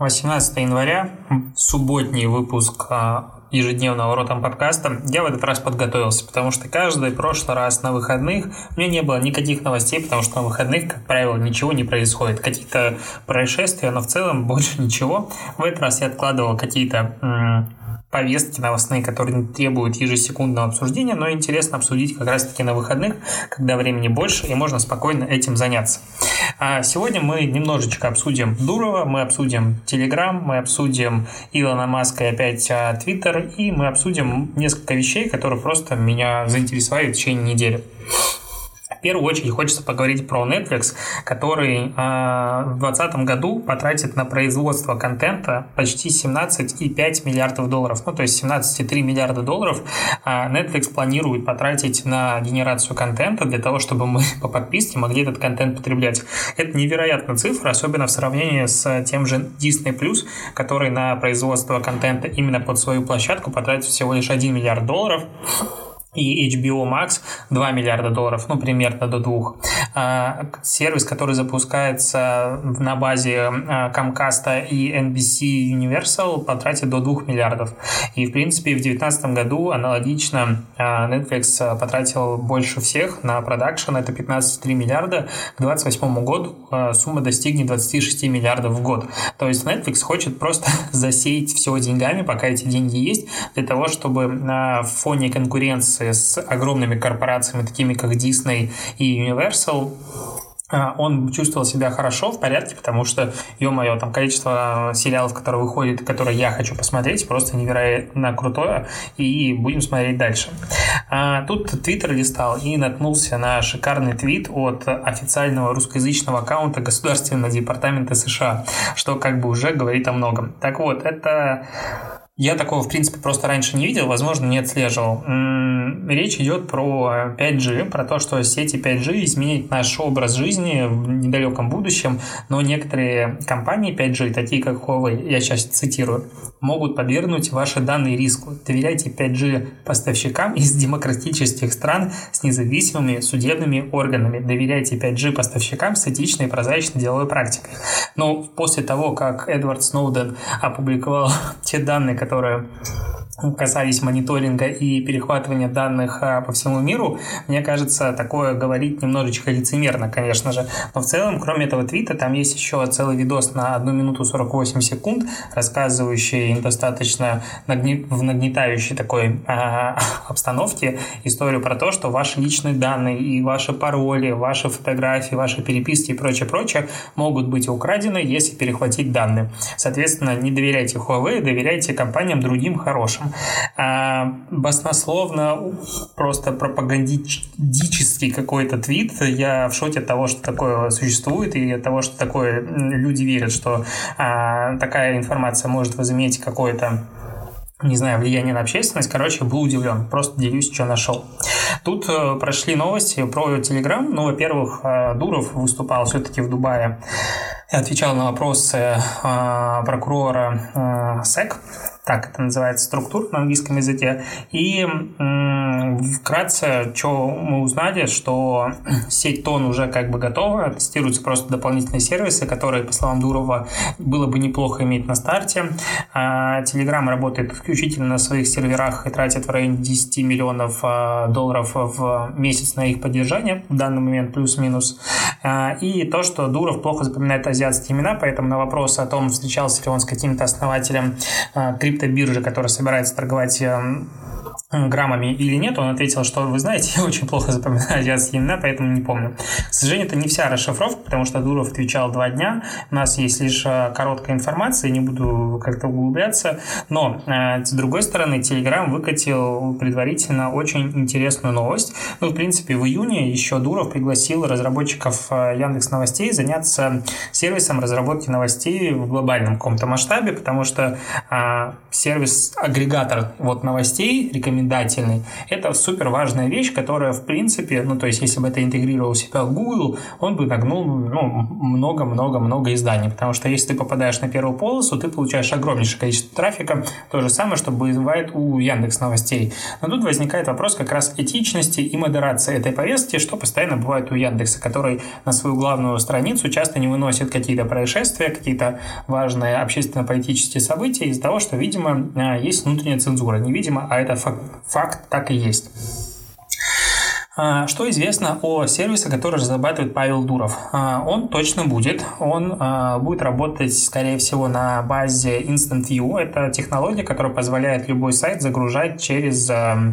18 января, субботний выпуск а, ежедневного ротом подкаста, я в этот раз подготовился, потому что каждый прошлый раз на выходных у меня не было никаких новостей, потому что на выходных, как правило, ничего не происходит. Какие-то происшествия, но в целом больше ничего. В этот раз я откладывал какие-то повестки новостные, которые требуют ежесекундного обсуждения, но интересно обсудить как раз-таки на выходных, когда времени больше, и можно спокойно этим заняться. А сегодня мы немножечко обсудим Дурова, мы обсудим Telegram, мы обсудим Илона Маска и опять Twitter, и мы обсудим несколько вещей, которые просто меня заинтересовали в течение недели в первую очередь хочется поговорить про Netflix, который э, в 2020 году потратит на производство контента почти 17,5 миллиардов долларов. Ну, то есть 17,3 миллиарда долларов э, Netflix планирует потратить на генерацию контента для того, чтобы мы по подписке могли этот контент потреблять. Это невероятная цифра, особенно в сравнении с тем же Disney+, который на производство контента именно под свою площадку потратит всего лишь 1 миллиард долларов и HBO Max 2 миллиарда долларов, ну, примерно до двух. А, сервис, который запускается на базе а, Comcast и NBC Universal, потратит до 2 миллиардов. И, в принципе, в 2019 году аналогично а, Netflix потратил больше всех на продакшн, это 15,3 миллиарда. К 2028 году сумма достигнет 26 миллиардов в год. То есть Netflix хочет просто засеять все деньгами, пока эти деньги есть, для того, чтобы на фоне конкуренции конкуренции с огромными корпорациями, такими как Disney и Universal, а, он чувствовал себя хорошо, в порядке, потому что, ё-моё, там количество сериалов, которые выходят, которые я хочу посмотреть, просто невероятно крутое, и будем смотреть дальше. А, тут Твиттер листал и наткнулся на шикарный твит от официального русскоязычного аккаунта Государственного департамента США, что как бы уже говорит о многом. Так вот, это я такого, в принципе, просто раньше не видел, возможно, не отслеживал. Речь идет про 5G, про то, что сети 5G изменят наш образ жизни в недалеком будущем, но некоторые компании 5G, такие как Huawei, я сейчас цитирую, могут подвергнуть ваши данные риску. Доверяйте 5G поставщикам из демократических стран с независимыми судебными органами. Доверяйте 5G поставщикам с этичной и прозрачной деловой практикой. Но после того, как Эдвард Сноуден опубликовал те данные, которые касались мониторинга и перехватывания данных а, по всему миру, мне кажется, такое говорить немножечко лицемерно, конечно же. Но в целом, кроме этого твита, там есть еще целый видос на 1 минуту 48 секунд, рассказывающий достаточно нагне... в нагнетающей такой а, обстановке историю про то, что ваши личные данные и ваши пароли, ваши фотографии, ваши переписки и прочее, прочее могут быть украдены, если перехватить данные. Соответственно, не доверяйте Huawei, доверяйте компаниям другим хорошим. А, баснословно просто пропагандический какой-то твит. Я в шоке от того, что такое существует, и от того, что такое люди верят, что а, такая информация может возыметь какое-то не знаю, влияние на общественность. Короче, был удивлен. Просто делюсь, что нашел. Тут э, прошли новости про Telegram. Ну, во-первых, э, Дуров выступал все-таки в Дубае и отвечал на вопросы э, прокурора э, СЭК так это называется, структур на английском языке. И вкратце, что мы узнали, что сеть ТОН уже как бы готова, тестируются просто дополнительные сервисы, которые, по словам Дурова, было бы неплохо иметь на старте. Telegram работает исключительно на своих серверах и тратит в районе 10 миллионов а, долларов в месяц на их поддержание, в данный момент плюс-минус. А, и то, что Дуров плохо запоминает азиатские имена, поэтому на вопрос о том, встречался ли он с каким-то основателем крипто криптобиржа, которая собирается торговать эм, граммами или нет, он ответил, что вы знаете, я очень плохо запоминаю азиатские имена, поэтому не помню. К сожалению, это не вся расшифровка, потому что Дуров отвечал два дня, у нас есть лишь э, короткая информация, не буду как-то углубляться, но э, с другой стороны, Telegram выкатил предварительно очень интересную новость. Ну, в принципе, в июне еще Дуров пригласил разработчиков э, Яндекс Новостей заняться сервисом разработки новостей в глобальном каком-то масштабе, потому что сервис-агрегатор вот новостей рекомендует рекомендательный. Это супер важная вещь, которая, в принципе, ну, то есть, если бы это интегрировал себя Google, он бы нагнул ну, много-много-много изданий. Потому что если ты попадаешь на первую полосу, ты получаешь огромнейшее количество трафика. То же самое, что бывает у Яндекс Новостей. Но тут возникает вопрос как раз этичности и модерации этой повестки, что постоянно бывает у Яндекса, который на свою главную страницу часто не выносит какие-то происшествия, какие-то важные общественно-политические события из-за того, что, видимо, э, есть внутренняя цензура. Невидимо, а это факт, факт так и есть. А, что известно о сервисе, который разрабатывает Павел Дуров? А, он точно будет. Он а, будет работать, скорее всего, на базе Instant View. Это технология, которая позволяет любой сайт загружать через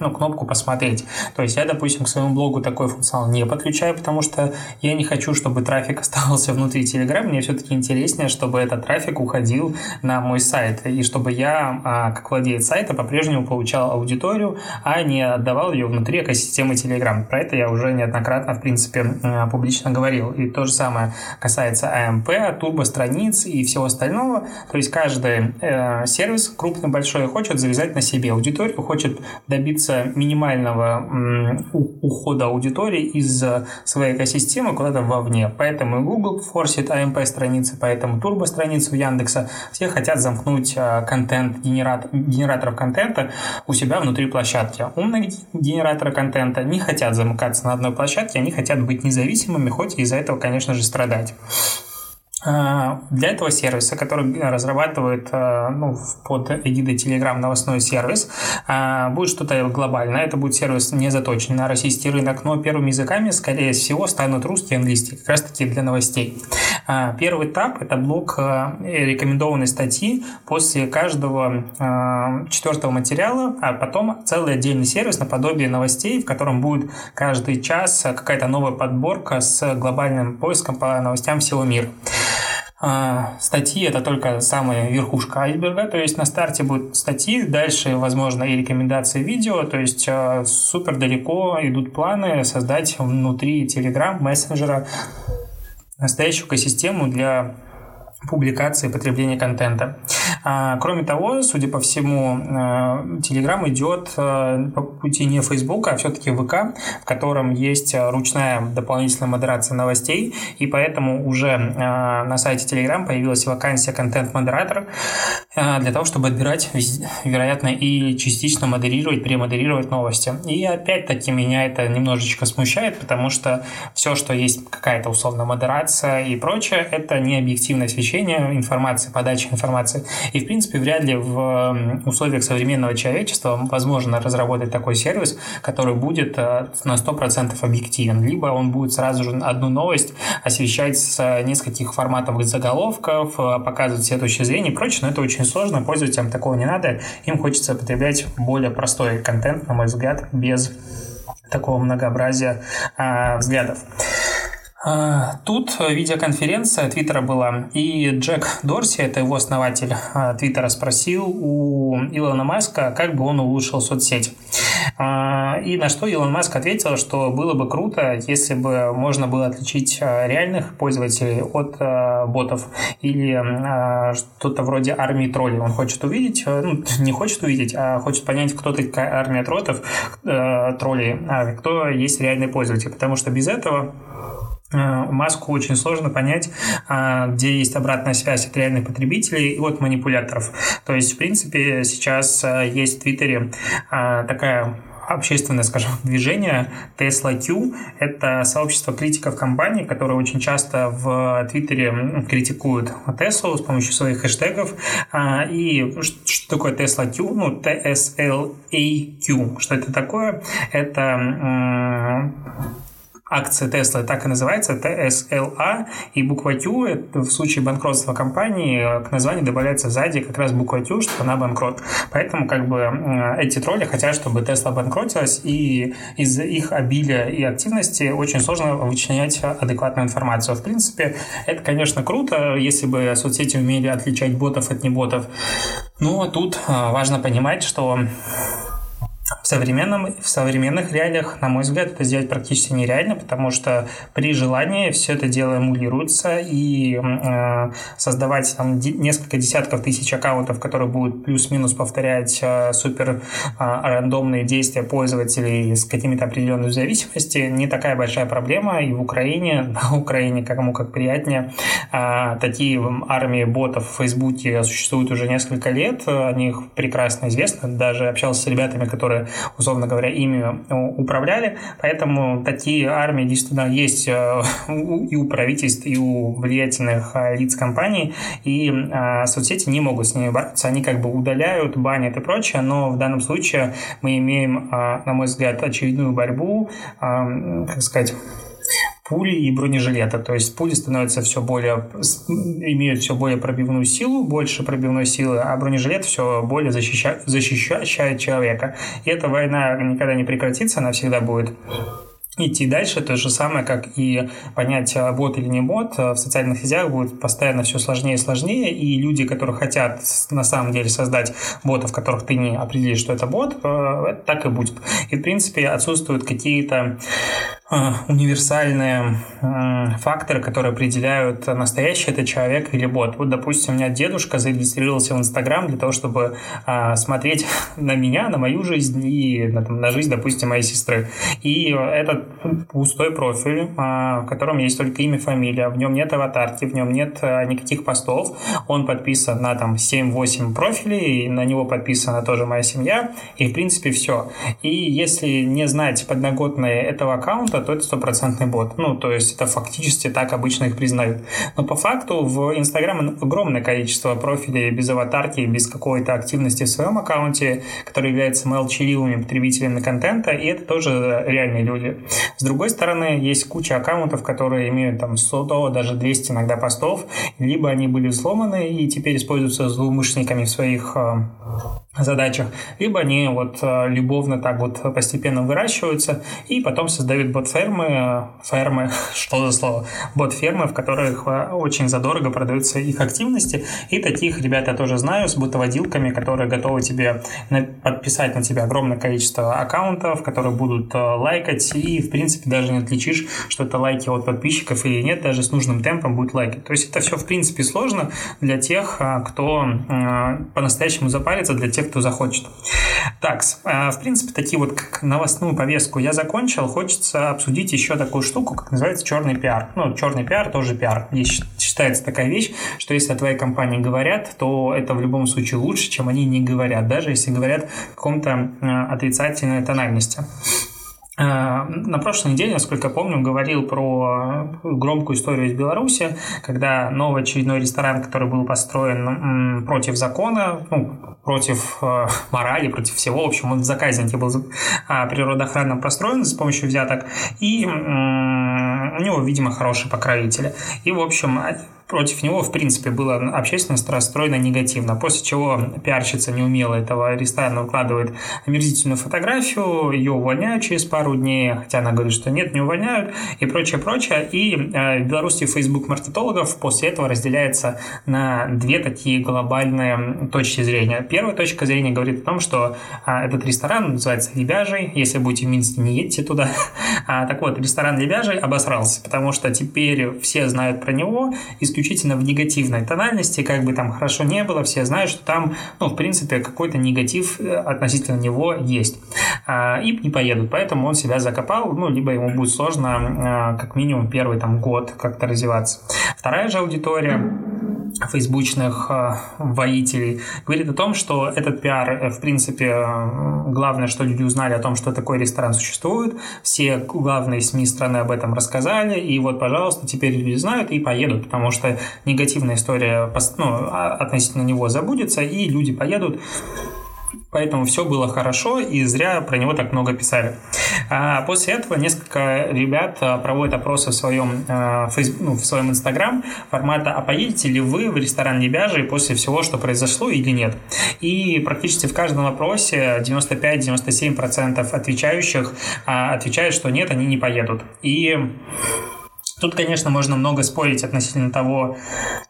ну, кнопку «Посмотреть». То есть я, допустим, к своему блогу такой функционал не подключаю, потому что я не хочу, чтобы трафик оставался внутри Telegram. Мне все-таки интереснее, чтобы этот трафик уходил на мой сайт. И чтобы я, как владелец сайта, по-прежнему получал аудиторию, а не отдавал ее внутри экосистемы Telegram. Про это я уже неоднократно, в принципе, э, публично говорил. И то же самое касается AMP, турбо-страниц и всего остального. То есть каждый э, сервис крупный, большой хочет завязать на себе аудиторию, хочет добиться минимального ухода аудитории из своей экосистемы куда-то вовне. Поэтому Google форсит AMP страницы, поэтому турбо-страницы у Яндекса. Все хотят замкнуть э, контент генерат, генераторов контента у себя внутри площадки. Умные генераторы контента не хотят замыкаться на одной площадке, они хотят быть независимыми, хоть из-за этого, конечно же, страдать. А, для этого сервиса, который разрабатывает а, ну, под эгидой Telegram новостной сервис, а, будет что-то глобальное. Это будет сервис не заточен на российский рынок, но первыми языками, скорее всего, станут русский и английский, как раз таки для новостей. Первый этап – это блок рекомендованной статьи после каждого четвертого материала, а потом целый отдельный сервис наподобие новостей, в котором будет каждый час какая-то новая подборка с глобальным поиском по новостям всего мира. А, статьи это только самая верхушка айсберга, то есть на старте будут статьи, дальше, возможно, и рекомендации видео, то есть а, супер далеко идут планы создать внутри Telegram мессенджера настоящую экосистему для публикации и потребления контента. А, кроме того, судя по всему, э, Telegram идет э, по пути не Facebook, а все-таки ВК, в котором есть ручная дополнительная модерация новостей, и поэтому уже на сайте Telegram появилась вакансия контент-модератор для того, чтобы отбирать, вероятно, и частично модерировать, премодерировать новости. И опять-таки меня это немножечко смущает, потому что все, что есть какая-то условная модерация и прочее, это не объективное освещение информации, подачи информации. И, в принципе, вряд ли в условиях современного человечества возможно разработать такой сервис, который будет э, на 100% объективен. Либо он будет сразу же одну новость освещать с нескольких форматов заголовков, э, показывать все точки зрения и прочее, но это очень сложно, пользователям такого не надо. Им хочется потреблять более простой контент, на мой взгляд, без такого многообразия а, взглядов. А, тут видеоконференция Твиттера была, и Джек Дорси, это его основатель а, Твиттера, спросил у Илона Маска, как бы он улучшил соцсеть. А, и на что Илон Маск ответил, что было бы круто, если бы можно было отличить реальных пользователей от ботов или что-то вроде армии троллей. Он хочет увидеть, ну, не хочет увидеть, а хочет понять, кто такая армия тротов, троллей, а кто есть реальный пользователь. Потому что без этого Э, Маску очень сложно понять, а, где есть обратная связь от реальных потребителей и от манипуляторов. То есть, в принципе, сейчас э, есть в Твиттере а, такая общественное, скажем, движение Tesla Q. Это сообщество критиков компании, которые очень часто в Твиттере критикуют Tesla с помощью своих хэштегов. А, и что такое Tesla Q? Ну, TSLAQ. Что это такое? Это акция Tesla так и называется, TSLA, и буква Q, это в случае банкротства компании, к названию добавляется сзади как раз буква Q, что она банкрот. Поэтому как бы эти тролли хотят, чтобы Tesla банкротилась, и из-за их обилия и активности очень сложно вычленять адекватную информацию. В принципе, это, конечно, круто, если бы соцсети умели отличать ботов от неботов. Но тут а, важно понимать, что современном, в современных реалиях, на мой взгляд, это сделать практически нереально, потому что при желании все это дело эмулируется, и э, создавать там несколько десятков тысяч аккаунтов, которые будут плюс-минус повторять э, супер э, рандомные действия пользователей с какими-то определенными зависимостями, не такая большая проблема, и в Украине, на Украине, кому как приятнее, э, такие армии ботов в Фейсбуке существуют уже несколько лет, о них прекрасно известно, даже общался с ребятами, которые, условно говоря, ими управляли, поэтому такие армии действительно есть э, и у правительств, и у влиятельных э, лиц компаний, и э, соцсети не могут с ними бороться, они как бы удаляют, банят и прочее, но в данном случае мы имеем, на мой взгляд, очередную борьбу, как сказать, пули и бронежилета. То есть пули становятся все более, имеют все более пробивную силу, больше пробивной силы, а бронежилет все более защищает, защищает человека. И эта война никогда не прекратится, она всегда будет идти дальше. То же самое, как и понять, а, бот или не бот, а, в социальных сетях будет постоянно все сложнее и сложнее, и люди, которые хотят на самом деле создать ботов, которых ты не определишь, что это бот, а, так и будет. И, в принципе, отсутствуют какие-то универсальные факторы, которые определяют, настоящий это человек или бот. Вот, допустим, у меня дедушка зарегистрировался в Инстаграм для того, чтобы смотреть на меня, на мою жизнь и на, на жизнь, допустим, моей сестры. И этот пустой профиль, в котором есть только имя, фамилия, в нем нет аватарки, в нем нет никаких постов, он подписан на там 7-8 профилей, и на него подписана тоже моя семья, и в принципе все. И если не знать подноготные этого аккаунта, то это стопроцентный бот. Ну, то есть это фактически так обычно их признают. Но по факту в Инстаграм огромное количество профилей без аватарки, без какой-то активности в своем аккаунте, которые являются молчаливыми потребителями контента, и это тоже реальные люди. С другой стороны, есть куча аккаунтов, которые имеют там 100, даже 200 иногда постов, либо они были взломаны и теперь используются злоумышленниками в своих э, задачах, либо они вот э, любовно так вот постепенно выращиваются и потом создают бот-фермы, фермы, что за слово, бот-фермы, в которых э, очень задорого продаются их активности, и таких ребят я тоже знаю с ботоводилками, которые готовы тебе подписать на тебя огромное количество аккаунтов, которые будут лайкать и в принципе, даже не отличишь, что это лайки от подписчиков или нет, даже с нужным темпом будет лайки. То есть это все, в принципе, сложно для тех, кто по-настоящему запарится, для тех, кто захочет. Так, а, в принципе, такие вот как новостную повестку я закончил. Хочется обсудить еще такую штуку, как называется черный пиар. Ну, черный пиар тоже пиар. Есть считается такая вещь, что если о твоей компании говорят, то это в любом случае лучше, чем они не говорят, даже если говорят в каком-то отрицательной тональности. Э, на прошлой неделе, насколько помню, говорил про громкую историю из Беларуси, когда новый очередной ресторан, который был построен против закона, ну, против э, морали, против всего, в общем, он в заказнике был э, природоохранно построен с помощью взяток, и у него, видимо, хорошие покровители. И, в общем, против него, в принципе, была общественность расстроена негативно, после чего пиарщица неумело этого ресторана выкладывает омерзительную фотографию, ее увольняют через пару дней, хотя она говорит, что нет, не увольняют, и прочее, прочее. И э, в Беларуси Facebook маркетологов после этого разделяется на две такие глобальные точки зрения. Первая точка зрения говорит о том, что а, этот ресторан называется «Лебяжий», если будете в Минске, не едьте туда. А, так вот, ресторан «Лебяжий» обосрался, потому что теперь все знают про него, исключительно исключительно в негативной тональности, как бы там хорошо не было, все знают, что там, ну, в принципе, какой-то негатив э, относительно него есть. А, и не поедут, поэтому он себя закопал, ну, либо ему будет сложно а, как минимум первый там год как-то развиваться. Вторая же аудитория фейсбучных э, воителей, говорит о том, что этот пиар, э, в принципе, э, главное, что люди узнали о том, что такой ресторан существует, все главные СМИ страны об этом рассказали, и вот, пожалуйста, теперь люди знают и поедут, потому что негативная история ну, а, относительно него забудется, и люди поедут Поэтому все было хорошо, и зря про него так много писали. А после этого несколько ребят а, проводят опросы в своем, а, ну, в своем Инстаграм формата «А поедете ли вы в ресторан Лебяжий после всего, что произошло или нет?» И практически в каждом вопросе 95-97% отвечающих а, отвечают, что нет, они не поедут. И Тут, конечно, можно много спорить относительно того,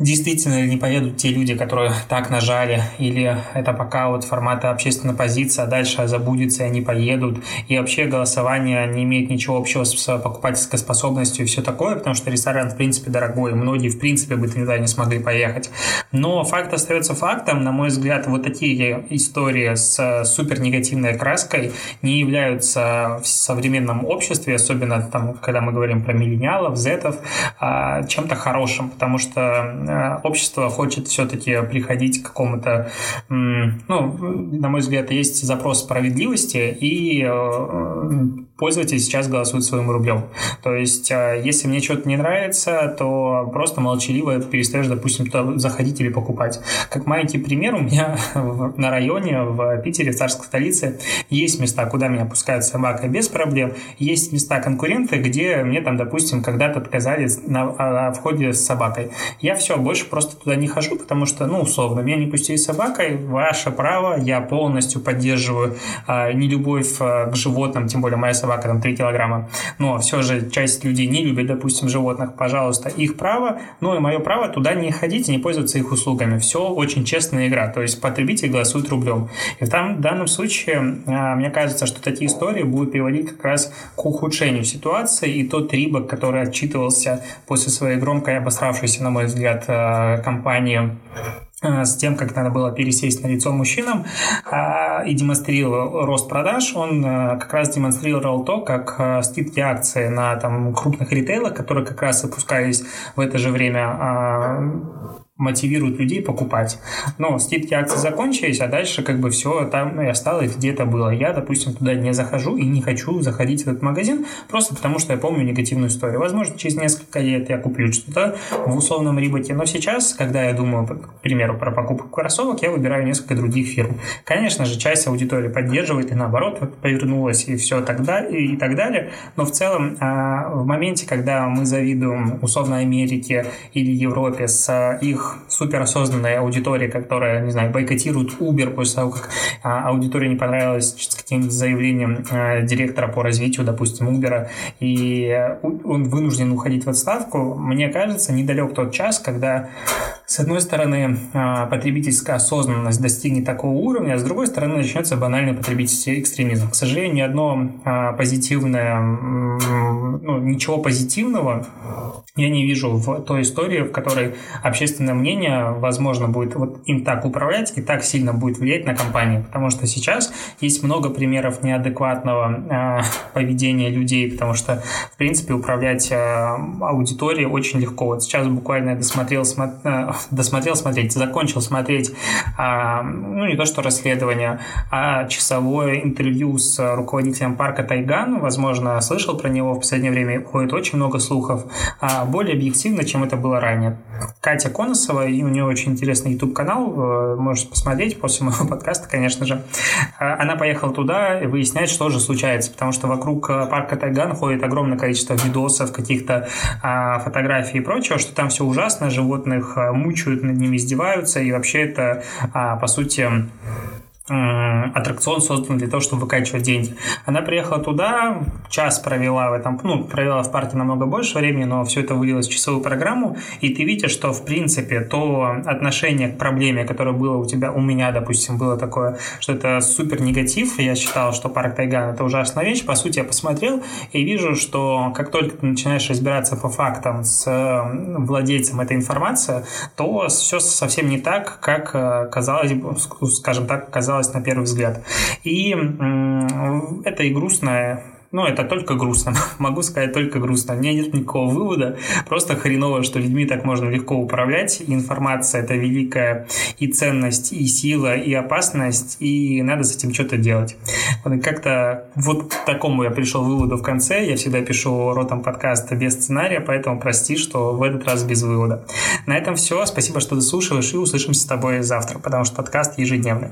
действительно ли не поедут те люди, которые так нажали, или это пока вот формата общественной позиции, а дальше забудется, и они поедут, и вообще голосование не имеет ничего общего с покупательской способностью и все такое, потому что ресторан, в принципе, дорогой, многие, в принципе, бы туда не смогли поехать. Но факт остается фактом, на мой взгляд, вот такие истории с супер негативной краской не являются в современном обществе, особенно там, когда мы говорим про миллениалов, зетов, а, чем-то хорошим, потому что общество хочет все-таки приходить к какому-то, ну, на мой взгляд, есть запрос справедливости, и э, пользователи сейчас голосуют своим рублем. То есть, э, если мне что-то не нравится, то просто молчаливо перестаешь, допустим, туда заходить или покупать. Как маленький пример, у меня на районе в Питере, в царской столице, есть места, куда меня пускают собака без проблем. Есть места конкуренты, где мне там, допустим, когда-то отказали на, входе с собакой. Я все, больше просто туда не хожу, потому что, ну, условно, меня не пустили с собакой, ваше право, я полностью поддерживаю а, нелюбовь а, к животным, тем более моя собака собака там 3 килограмма, но все же часть людей не любит, допустим, животных, пожалуйста, их право, ну и мое право туда не ходить и не пользоваться их услугами. Все очень честная игра, то есть потребитель голосует рублем. И в, там, в данном случае, а, мне кажется, что такие истории будут приводить как раз к ухудшению ситуации, и тот Рибок, который отчитывался после своей громкой обосравшейся, на мой взгляд, а, кампании Э, с тем, как надо было пересесть на лицо мужчинам а, и демонстрировал рост продаж, он э, как раз демонстрировал то, как э, скидки акции на там, крупных ритейлах, которые как раз выпускались в это же время а, мотивирует людей покупать. Но скидки акций закончились, а дальше как бы все там и осталось, где это было. Я, допустим, туда не захожу и не хочу заходить в этот магазин, просто потому что я помню негативную историю. Возможно, через несколько лет я куплю что-то в условном риботе, но сейчас, когда я думаю, к примеру, про покупку кроссовок, я выбираю несколько других фирм. Конечно же, часть аудитории поддерживает и наоборот повернулась и все так далее, и так далее, но в целом а, в моменте, когда мы завидуем условно Америке или Европе с их суперосознанной аудитории, которая, не знаю, бойкотирует Uber после того, как а, аудитории не понравилось с каким-то заявлением а, директора по развитию, допустим, Uber, и он вынужден уходить в отставку, мне кажется, недалек тот час, когда с одной стороны, а, потребительская осознанность достигнет такого уровня, а с другой стороны, начнется банальный потребительский экстремизм. К сожалению, ни одно а, позитивное, ну, ничего позитивного я не вижу в той истории, в которой общественное мнение, возможно, будет вот им так управлять и так сильно будет влиять на компанию. Потому что сейчас есть много примеров неадекватного э, поведения людей, потому что, в принципе, управлять э, аудиторией очень легко. Вот сейчас буквально я досмотрел, смо, э, досмотрел смотреть, закончил смотреть, э, ну, не то что расследование, а часовое интервью с руководителем парка Тайган. Возможно, слышал про него в последнее время, ходит очень много слухов. Э, более объективно, чем это было ранее. Катя Коносова, и у нее очень интересный YouTube-канал, э, можешь посмотреть после моего подкаста, конечно же. Э, она поехала туда выяснять, что же случается, потому что вокруг э, парка Тайган ходит огромное количество видосов, каких-то а, фотографий и прочего, что там все ужасно, животных мучают, над ними издеваются, и вообще это, а, по сути, аттракцион создан для того, чтобы выкачивать деньги. Она приехала туда, час провела в этом, ну, провела в парке намного больше времени, но все это вылилось в часовую программу, и ты видишь, что, в принципе, то отношение к проблеме, которое было у тебя, у меня, допустим, было такое, что это супер негатив, я считал, что парк Тайган это ужасная вещь, по сути, я посмотрел и вижу, что как только ты начинаешь разбираться по фактам с владельцем этой информации, то все совсем не так, как э, казалось, скажем так, казалось казалось на первый взгляд. И это и грустная ну, это только грустно. Могу сказать только грустно. У меня нет никакого вывода. Просто хреново, что людьми так можно легко управлять. Информация — это великая и ценность, и сила, и опасность, и надо с этим что-то делать. Как-то вот к такому я пришел выводу в конце. Я всегда пишу ротом подкаста без сценария, поэтому прости, что в этот раз без вывода. На этом все. Спасибо, что дослушиваешь, и услышимся с тобой завтра, потому что подкаст ежедневный.